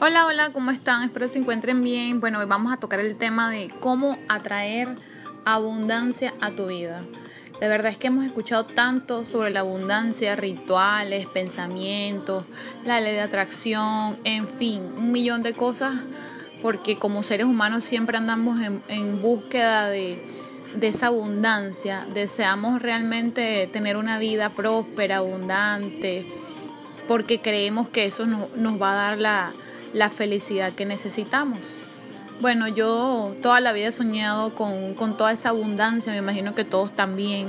Hola, hola, ¿cómo están? Espero se encuentren bien. Bueno, hoy vamos a tocar el tema de cómo atraer abundancia a tu vida. De verdad es que hemos escuchado tanto sobre la abundancia, rituales, pensamientos, la ley de atracción, en fin, un millón de cosas, porque como seres humanos siempre andamos en, búsqueda de, esa abundancia, deseamos realmente tener una vida próspera, abundante, porque creemos que eso nos va a dar la la felicidad que necesitamos. Bueno, yo toda la vida he soñado con, toda esa abundancia, me imagino que todos también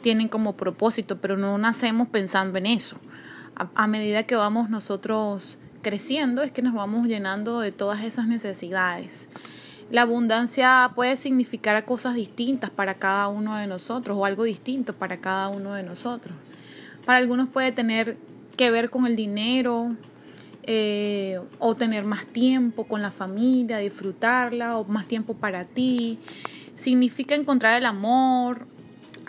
tienen como propósito, pero no nacemos pensando en eso. A, medida que vamos nosotros creciendo es que nos vamos llenando de todas esas necesidades. La abundancia puede significar cosas distintas para cada uno de nosotros o algo distinto para cada uno de nosotros. Para algunos puede tener que ver con el dinero, eh, o tener más tiempo con la familia, disfrutarla, o más tiempo para ti. Significa encontrar el amor,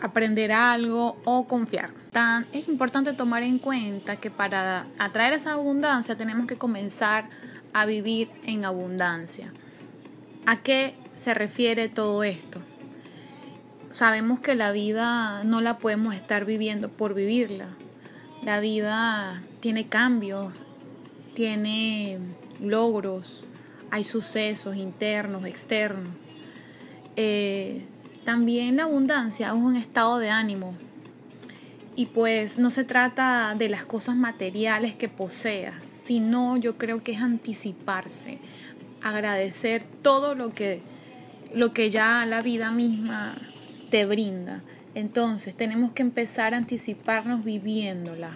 aprender algo o confiar. Tan, es importante tomar en cuenta que para atraer esa abundancia tenemos que comenzar a vivir en abundancia. ¿A qué se refiere todo esto? Sabemos que la vida no la podemos estar viviendo por vivirla. La vida tiene cambios, tiene logros, hay sucesos internos, externos. Eh, también la abundancia es un estado de ánimo y pues no se trata de las cosas materiales que poseas, sino yo creo que es anticiparse, agradecer todo lo que, lo que ya la vida misma te brinda. Entonces tenemos que empezar a anticiparnos viviéndola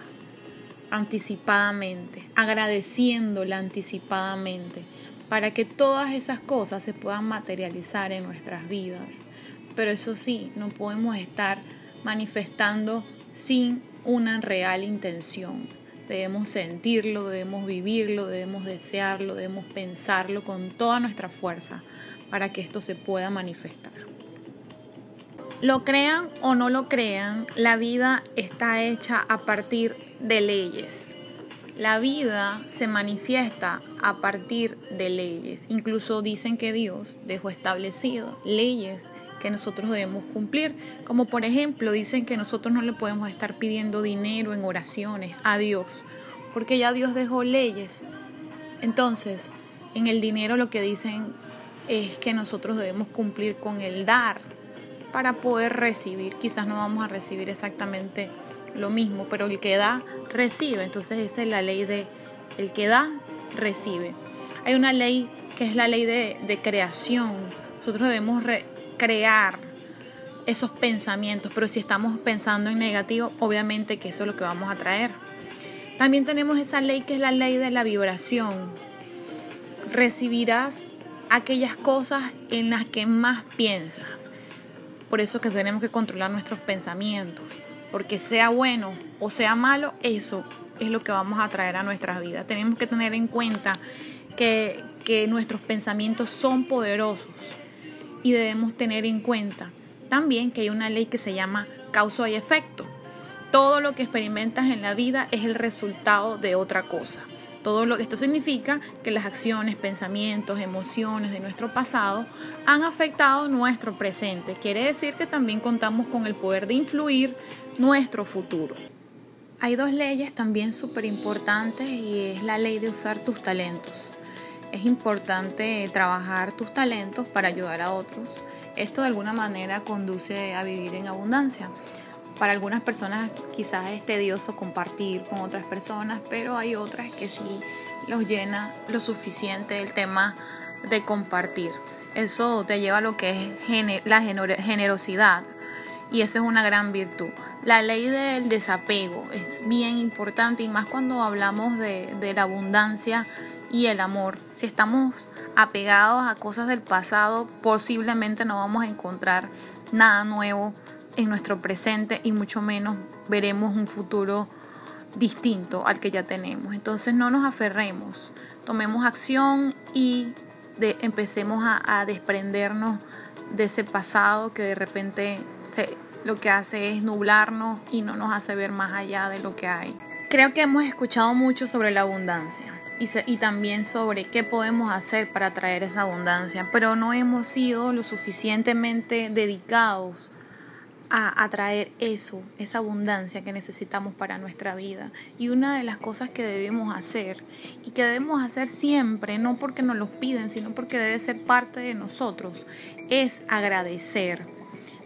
anticipadamente, agradeciéndola anticipadamente, para que todas esas cosas se puedan materializar en nuestras vidas. Pero eso sí, no podemos estar manifestando sin una real intención. Debemos sentirlo, debemos vivirlo, debemos desearlo, debemos pensarlo con toda nuestra fuerza para que esto se pueda manifestar. Lo crean o no lo crean, la vida está hecha a partir de leyes. La vida se manifiesta a partir de leyes. Incluso dicen que Dios dejó establecido leyes que nosotros debemos cumplir. Como por ejemplo dicen que nosotros no le podemos estar pidiendo dinero en oraciones a Dios, porque ya Dios dejó leyes. Entonces, en el dinero lo que dicen es que nosotros debemos cumplir con el dar para poder recibir. Quizás no vamos a recibir exactamente lo mismo, pero el que da, recibe. Entonces esa es la ley de el que da, recibe. Hay una ley que es la ley de, creación. Nosotros debemos crear esos pensamientos, pero si estamos pensando en negativo, obviamente que eso es lo que vamos a traer. También tenemos esa ley que es la ley de la vibración. Recibirás aquellas cosas en las que más piensas. Por eso que tenemos que controlar nuestros pensamientos, porque sea bueno o sea malo, eso es lo que vamos a traer a nuestras vidas. Tenemos que tener en cuenta que, que nuestros pensamientos son poderosos y debemos tener en cuenta también que hay una ley que se llama causa y efecto. Todo lo que experimentas en la vida es el resultado de otra cosa. Todo lo que esto significa que las acciones, pensamientos, emociones de nuestro pasado han afectado nuestro presente. Quiere decir que también contamos con el poder de influir nuestro futuro. Hay dos leyes también súper importantes y es la ley de usar tus talentos. Es importante trabajar tus talentos para ayudar a otros. Esto de alguna manera conduce a vivir en abundancia. Para algunas personas quizás es tedioso compartir con otras personas, pero hay otras que sí los llena lo suficiente el tema de compartir. Eso te lleva a lo que es la generosidad y eso es una gran virtud. La ley del desapego es bien importante y más cuando hablamos de, de la abundancia y el amor. Si estamos apegados a cosas del pasado, posiblemente no vamos a encontrar nada nuevo en nuestro presente y mucho menos veremos un futuro distinto al que ya tenemos. Entonces no nos aferremos, tomemos acción y empecemos a, desprendernos de ese pasado que de repente se, lo que hace es nublarnos y no nos hace ver más allá de lo que hay. Creo que hemos escuchado mucho sobre la abundancia, y, y, también sobre qué podemos hacer para traer esa abundancia, pero no hemos sido lo suficientemente dedicados a atraer eso, esa abundancia que necesitamos para nuestra vida. Y una de las cosas que debemos hacer y que debemos hacer siempre, no porque nos lo piden, sino porque debe ser parte de nosotros, es agradecer.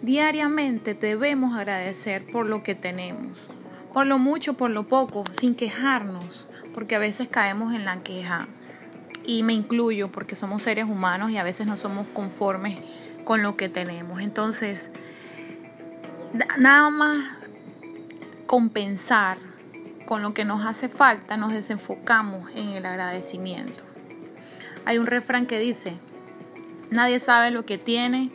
Diariamente debemos agradecer por lo que tenemos, por lo mucho, por lo poco, sin quejarnos, porque a veces caemos en la queja. Y me incluyo porque somos seres humanos y a veces no somos conformes con lo que tenemos. Entonces, nada más compensar con lo que nos hace falta, nos desenfocamos en el agradecimiento. Hay un refrán que dice, nadie sabe lo que tiene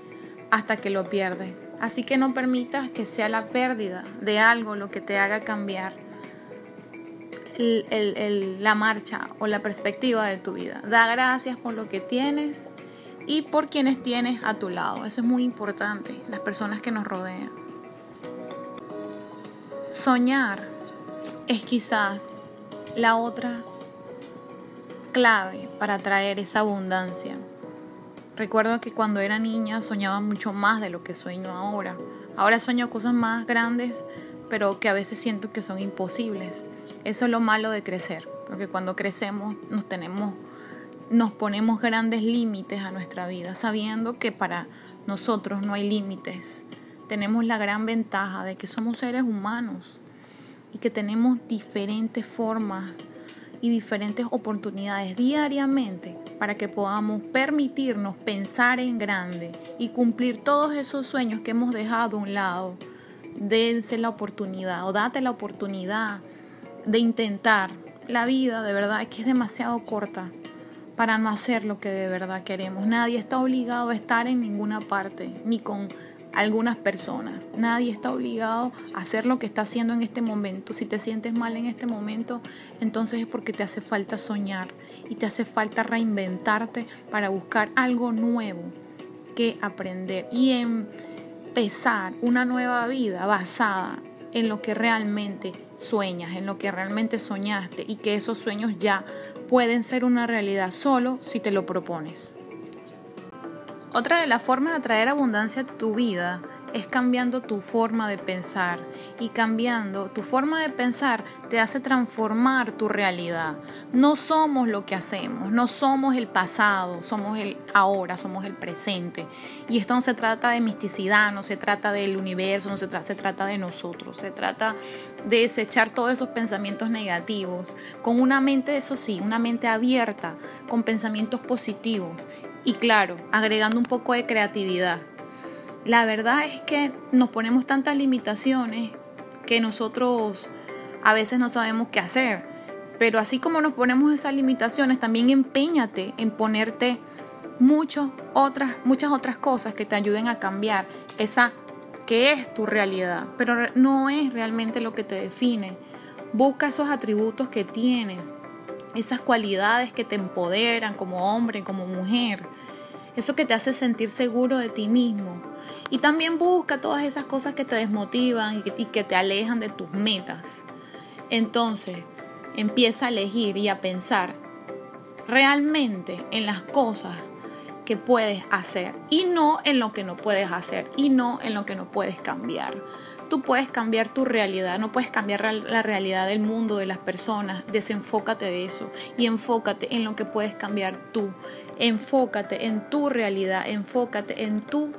hasta que lo pierde. Así que no permitas que sea la pérdida de algo lo que te haga cambiar la marcha o la perspectiva de tu vida. Da gracias por lo que tienes y por quienes tienes a tu lado. Eso es muy importante, las personas que nos rodean. Soñar es quizás la otra clave para traer esa abundancia. Recuerdo que cuando era niña soñaba mucho más de lo que sueño ahora. Ahora sueño cosas más grandes, pero que a veces siento que son imposibles. Eso es lo malo de crecer, porque cuando crecemos nos tenemos nos ponemos grandes límites a nuestra vida, sabiendo que para nosotros no hay límites tenemos la gran ventaja de que somos seres humanos y que tenemos diferentes formas y diferentes oportunidades diariamente para que podamos permitirnos pensar en grande y cumplir todos esos sueños que hemos dejado a un lado. Dense la oportunidad o date la oportunidad de intentar. La vida de verdad es que es demasiado corta para no hacer lo que de verdad queremos. Nadie está obligado a estar en ninguna parte, ni con algunas personas. Nadie está obligado a hacer lo que está haciendo en este momento. Si te sientes mal en este momento, entonces es porque te hace falta soñar y te hace falta reinventarte para buscar algo nuevo que aprender y empezar una nueva vida basada en lo que realmente sueñas, en lo que realmente soñaste y que esos sueños ya pueden ser una realidad solo si te lo propones. Otra de las formas de atraer abundancia a tu vida es cambiando tu forma de pensar y cambiando tu forma de pensar te hace transformar tu realidad. No somos lo que hacemos, no somos el pasado, somos el ahora, somos el presente. Y esto no se trata de misticidad, no se trata del universo, no se, trata, se trata de nosotros, se trata de desechar todos esos pensamientos negativos con una mente, eso sí, una mente abierta, con pensamientos positivos y claro, agregando un poco de creatividad. La verdad es que nos ponemos tantas limitaciones que nosotros a veces no sabemos qué hacer. Pero así como nos ponemos esas limitaciones, también empeñate en ponerte muchas otras, muchas otras cosas que te ayuden a cambiar esa que es tu realidad, pero no es realmente lo que te define. Busca esos atributos que tienes, esas cualidades que te empoderan como hombre, como mujer, eso que te hace sentir seguro de ti mismo. Y también busca todas esas cosas que te desmotivan y que te alejan de tus metas. Entonces, empieza a elegir y a pensar realmente en las cosas que puedes hacer y no en lo que no puedes hacer y no en lo que no puedes cambiar. Tú puedes cambiar tu realidad, no puedes cambiar la realidad del mundo, de las personas. Desenfócate de eso y enfócate en lo que puedes cambiar tú. Enfócate en tu realidad, enfócate en tu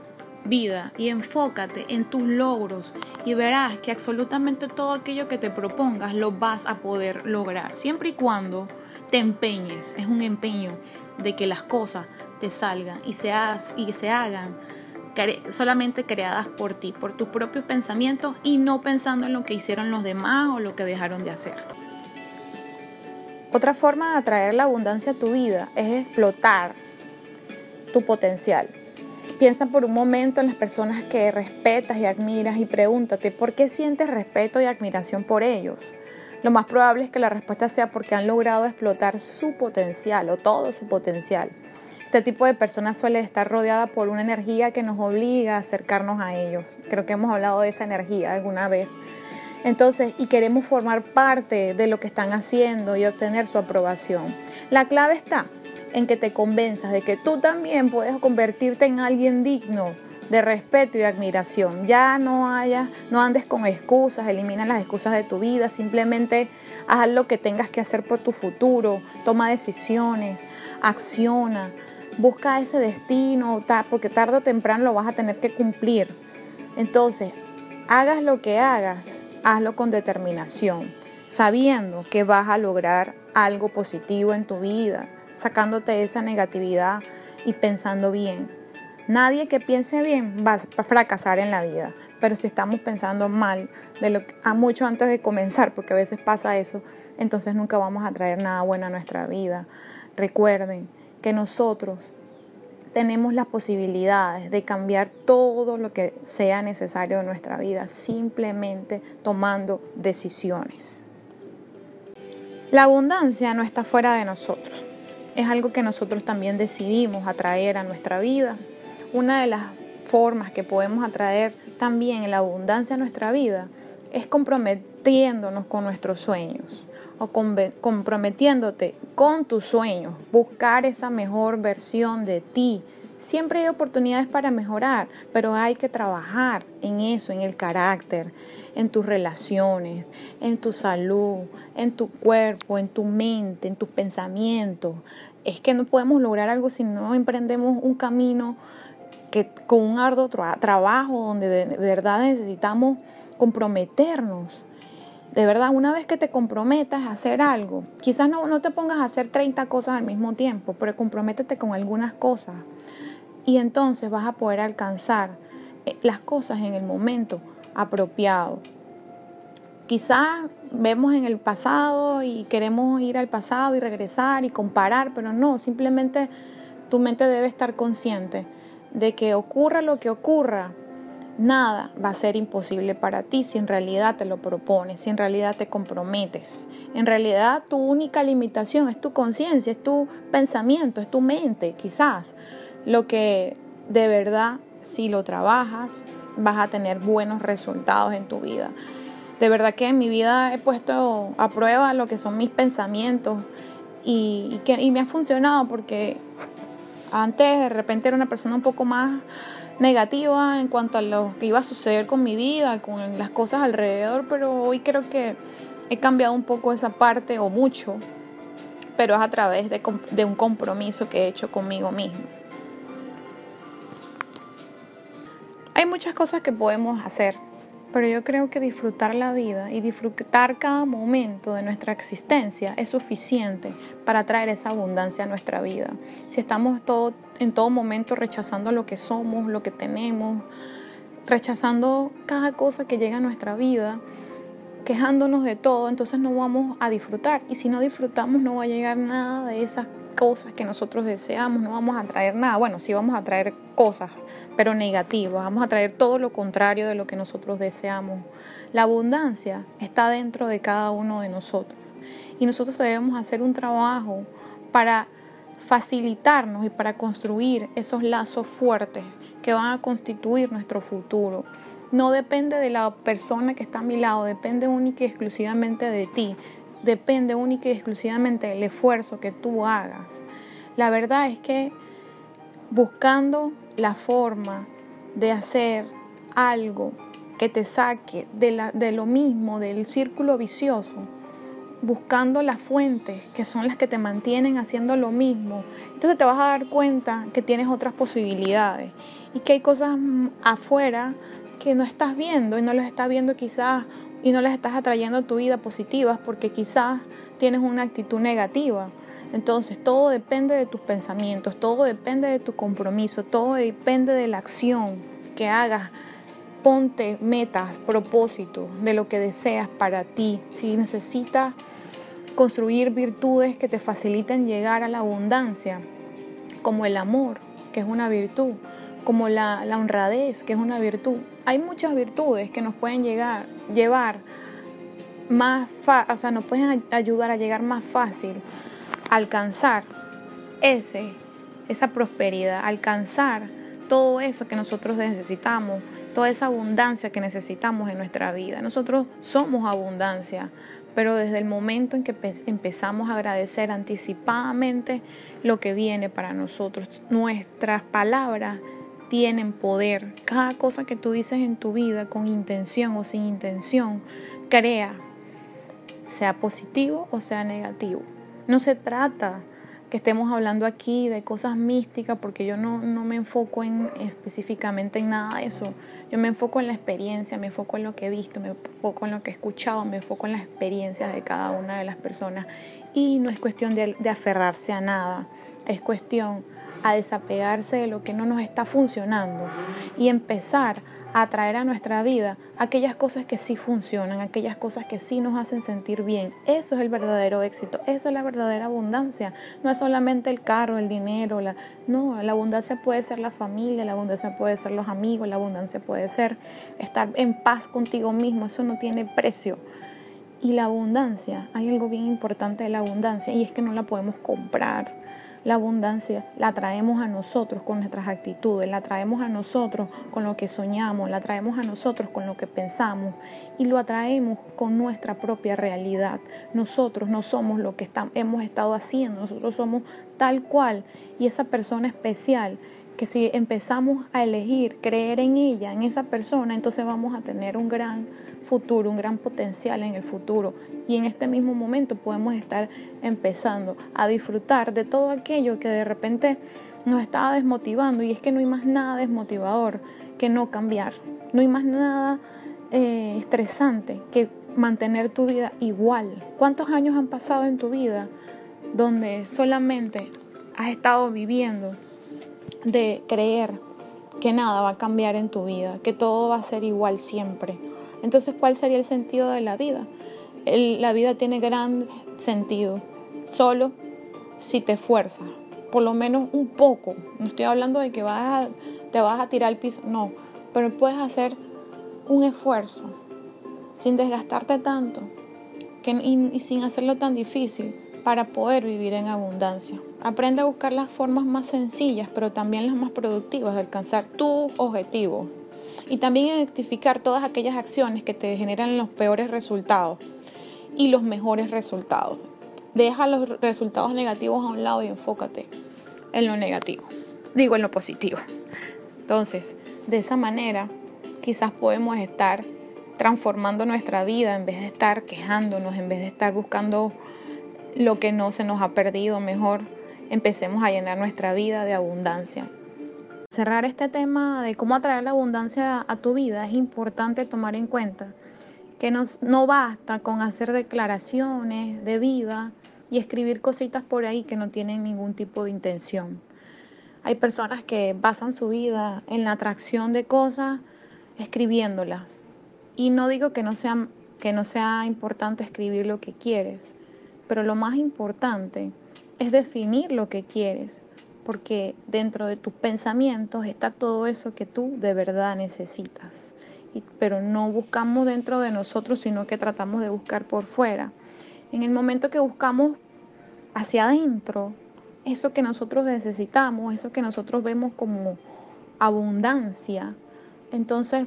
vida y enfócate en tus logros y verás que absolutamente todo aquello que te propongas lo vas a poder lograr, siempre y cuando te empeñes. Es un empeño de que las cosas te salgan y se, y se hagan solamente creadas por ti, por tus propios pensamientos y no pensando en lo que hicieron los demás o lo que dejaron de hacer. Otra forma de atraer la abundancia a tu vida es explotar tu potencial. Piensa por un momento en las personas que respetas y admiras y pregúntate por qué sientes respeto y admiración por ellos. Lo más probable es que la respuesta sea porque han logrado explotar su potencial o todo su potencial. Este tipo de personas suele estar rodeada por una energía que nos obliga a acercarnos a ellos. Creo que hemos hablado de esa energía alguna vez. Entonces, y queremos formar parte de lo que están haciendo y obtener su aprobación. La clave está en que te convenzas de que tú también puedes convertirte en alguien digno de respeto y admiración. Ya no haya, no andes con excusas, elimina las excusas de tu vida, simplemente haz lo que tengas que hacer por tu futuro, toma decisiones, acciona, busca ese destino, porque tarde o temprano lo vas a tener que cumplir. Entonces, hagas lo que hagas, hazlo con determinación, sabiendo que vas a lograr algo positivo en tu vida, sacándote esa negatividad y pensando bien. Nadie que piense bien va a fracasar en la vida, pero si estamos pensando mal de lo a mucho antes de comenzar, porque a veces pasa eso, entonces nunca vamos a traer nada bueno a nuestra vida. Recuerden que nosotros tenemos las posibilidades de cambiar todo lo que sea necesario en nuestra vida, simplemente tomando decisiones. La abundancia no está fuera de nosotros, es algo que nosotros también decidimos atraer a nuestra vida una de las formas que podemos atraer también la abundancia a nuestra vida es comprometiéndonos con nuestros sueños o comprometiéndote con tus sueños, buscar esa mejor versión de ti. Siempre hay oportunidades para mejorar, pero hay que trabajar en eso, en el carácter, en tus relaciones, en tu salud, en tu cuerpo, en tu mente, en tus pensamientos. Es que no podemos lograr algo si no emprendemos un camino que con un arduo trabajo donde de verdad necesitamos comprometernos. De verdad, una vez que te comprometas a hacer algo, quizás no, no te pongas a hacer 30 cosas al mismo tiempo, pero comprométete con algunas cosas. Y entonces vas a poder alcanzar eh, las cosas en el momento apropiado. Quizás vemos en el pasado y queremos ir al pasado y regresar y comparar, pero no, simplemente tu mente debe estar consciente de que ocurra lo que ocurra, nada va a ser imposible para ti si en realidad te lo propones, si en realidad te comprometes. En realidad tu única limitación es tu conciencia, es tu pensamiento, es tu mente, quizás. Lo que de verdad, si lo trabajas, vas a tener buenos resultados en tu vida. De verdad que en mi vida he puesto a prueba lo que son mis pensamientos y, que, y me ha funcionado porque antes de repente era una persona un poco más negativa en cuanto a lo que iba a suceder con mi vida, con las cosas alrededor, pero hoy creo que he cambiado un poco esa parte o mucho, pero es a través de, un compromiso que he hecho conmigo mismo. Hay muchas cosas que podemos hacer pero yo creo que disfrutar la vida y disfrutar cada momento de nuestra existencia es suficiente para traer esa abundancia a nuestra vida. Si estamos todo, en todo momento rechazando lo que somos, lo que tenemos, rechazando cada cosa que llega a nuestra vida, quejándonos de todo, entonces no vamos a disfrutar. Y si no disfrutamos, no va a llegar nada de esas cosas que nosotros deseamos, no vamos a traer nada. Bueno, sí vamos a traer cosas, pero negativas. Vamos a traer todo lo contrario de lo que nosotros deseamos. La abundancia está dentro de cada uno de nosotros. Y nosotros debemos hacer un trabajo para facilitarnos y para construir esos lazos fuertes que van a constituir nuestro futuro. No depende de la persona que está a mi lado, depende única y exclusivamente de ti depende única y exclusivamente del esfuerzo que tú hagas. La verdad es que buscando la forma de hacer algo que te saque de, la, de lo mismo, del círculo vicioso, buscando las fuentes que son las que te mantienen haciendo lo mismo, entonces te vas a dar cuenta que tienes otras posibilidades y que hay cosas afuera que no estás viendo y no las estás viendo quizás y no las estás atrayendo a tu vida positivas porque quizás tienes una actitud negativa. Entonces todo depende de tus pensamientos, todo depende de tu compromiso, todo depende de la acción que hagas. Ponte metas, propósitos de lo que deseas para ti. Si necesitas construir virtudes que te faciliten llegar a la abundancia, como el amor, que es una virtud, como la, honradez, que es una virtud. Hay muchas virtudes que nos pueden llegar, llevar más, o sea, nos pueden ayudar a llegar más fácil a alcanzar ese, esa prosperidad, alcanzar todo eso que nosotros necesitamos, toda esa abundancia que necesitamos en nuestra vida. Nosotros somos abundancia, pero desde el momento en que empezamos a agradecer anticipadamente lo que viene para nosotros, nuestras palabras tienen poder. Cada cosa que tú dices en tu vida con intención o sin intención, crea, sea positivo o sea negativo. No se trata que estemos hablando aquí de cosas místicas, porque yo no, me enfoco en, específicamente en nada de eso. Yo me enfoco en la experiencia, me enfoco en lo que he visto, me enfoco en lo que he escuchado, me enfoco en las experiencias de cada una de las personas. Y no es cuestión de, de aferrarse a nada, es cuestión a desapegarse de lo que no nos está funcionando y empezar a traer a nuestra vida aquellas cosas que sí funcionan, aquellas cosas que sí nos hacen sentir bien. Eso es el verdadero éxito, esa es la verdadera abundancia. No es solamente el carro, el dinero, la, no, la abundancia puede ser la familia, la abundancia puede ser los amigos, la abundancia puede ser estar en paz contigo mismo, eso no tiene precio. Y la abundancia, hay algo bien importante de la abundancia y es que no la podemos comprar la abundancia la traemos a nosotros con nuestras actitudes, la traemos a nosotros con lo que soñamos, la traemos a nosotros con lo que pensamos y lo atraemos con nuestra propia realidad. Nosotros no somos lo que hemos estado haciendo, nosotros somos tal cual y esa persona especial que si empezamos a elegir creer en ella, en esa persona, entonces vamos a tener un gran futuro, un gran potencial en el futuro. Y en este mismo momento podemos estar empezando a disfrutar de todo aquello que de repente nos estaba desmotivando. Y es que no hay más nada desmotivador que no cambiar. No hay más nada eh, estresante que mantener tu vida igual. ¿Cuántos años han pasado en tu vida donde solamente has estado viviendo de creer que nada va a cambiar en tu vida, que todo va a ser igual siempre? Entonces, ¿cuál sería el sentido de la vida? la vida tiene gran sentido, solo si te esfuerzas, por lo menos un poco. No estoy hablando de que vas te vas a tirar al piso, no, pero puedes hacer un esfuerzo sin desgastarte tanto que, y sin hacerlo tan difícil para poder vivir en abundancia. Aprende a buscar las formas más sencillas, pero también las más productivas de alcanzar tu objetivo y también identificar todas aquellas acciones que te generan los peores resultados y los mejores resultados. Deja los resultados negativos a un lado y enfócate en lo negativo. Digo, en lo positivo. Entonces, de esa manera, quizás podemos estar transformando nuestra vida en vez de estar quejándonos, en vez de estar buscando lo que no se nos ha perdido, mejor empecemos a llenar nuestra vida de abundancia cerrar este tema de cómo atraer la abundancia a tu vida, es importante tomar en cuenta que no basta con hacer declaraciones de vida y escribir cositas por ahí que no tienen ningún tipo de intención. Hay personas que basan su vida en la atracción de cosas escribiéndolas. Y no digo que no sea, que no sea importante escribir lo que quieres, pero lo más importante es definir lo que quieres, porque dentro de tus pensamientos está todo eso que tú de verdad necesitas. pero no buscamos dentro de nosotros, sino que tratamos de buscar por fuera. En el momento que buscamos hacia adentro, eso que nosotros necesitamos, eso que nosotros vemos como abundancia, entonces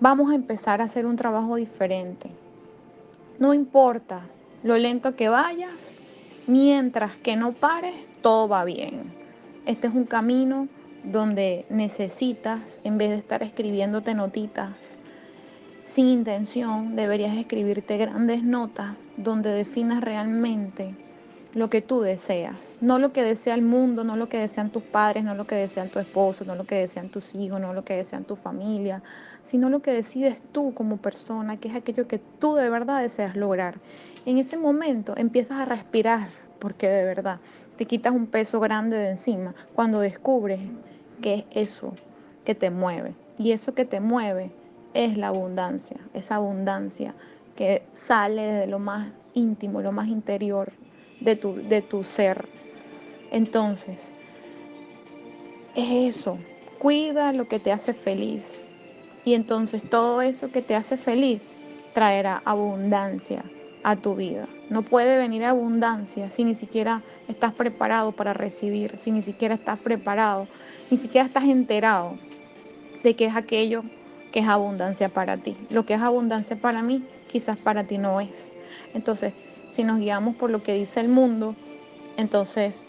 vamos a empezar a hacer un trabajo diferente. No importa lo lento que vayas, mientras que no pares, todo va bien. Este es un camino donde necesitas, en vez de estar escribiéndote notitas sin intención, deberías escribirte grandes notas donde definas realmente lo que tú deseas, no lo que desea el mundo, no lo que desean tus padres, no lo que desean tu esposo, no lo que desean tus hijos, no lo que desean tu familia, sino lo que decides tú como persona, que es aquello que tú de verdad deseas lograr. En ese momento empiezas a respirar, porque de verdad te quitas un peso grande de encima cuando descubres que es eso que te mueve. Y eso que te mueve es la abundancia, esa abundancia que sale de lo más íntimo, lo más interior de tu, de tu ser. Entonces, es eso, cuida lo que te hace feliz. Y entonces todo eso que te hace feliz traerá abundancia a tu vida. No puede venir abundancia si ni siquiera estás preparado para recibir, si ni siquiera estás preparado, ni siquiera estás enterado de qué es aquello que es abundancia para ti. Lo que es abundancia para mí, quizás para ti no es. Entonces, si nos guiamos por lo que dice el mundo, entonces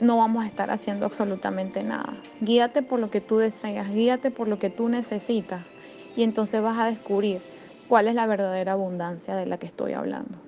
no vamos a estar haciendo absolutamente nada. Guíate por lo que tú deseas, guíate por lo que tú necesitas y entonces vas a descubrir cuál es la verdadera abundancia de la que estoy hablando.